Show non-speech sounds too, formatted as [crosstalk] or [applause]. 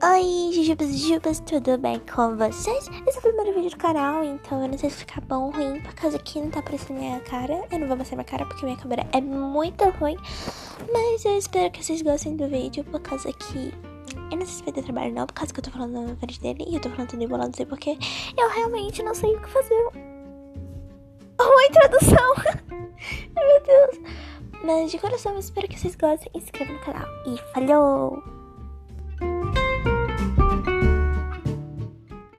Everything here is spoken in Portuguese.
Oi, Jujubas e Jujubas, tudo bem com vocês? Esse é o primeiro vídeo do canal, então eu não sei se ficar bom ou ruim, por causa que não tá aparecendo minha cara. Eu não vou mostrar minha cara porque minha câmera é muito ruim, mas eu espero que vocês gostem do vídeo, por causa que eu não sei se vai ter trabalho não, por causa que eu tô falando na frente dele e eu tô falando tudo embolado, não sei porque eu realmente não sei o que fazer. Uma introdução! [laughs] Meu Deus! Mas de coração eu espero que vocês gostem, se no canal e falhou!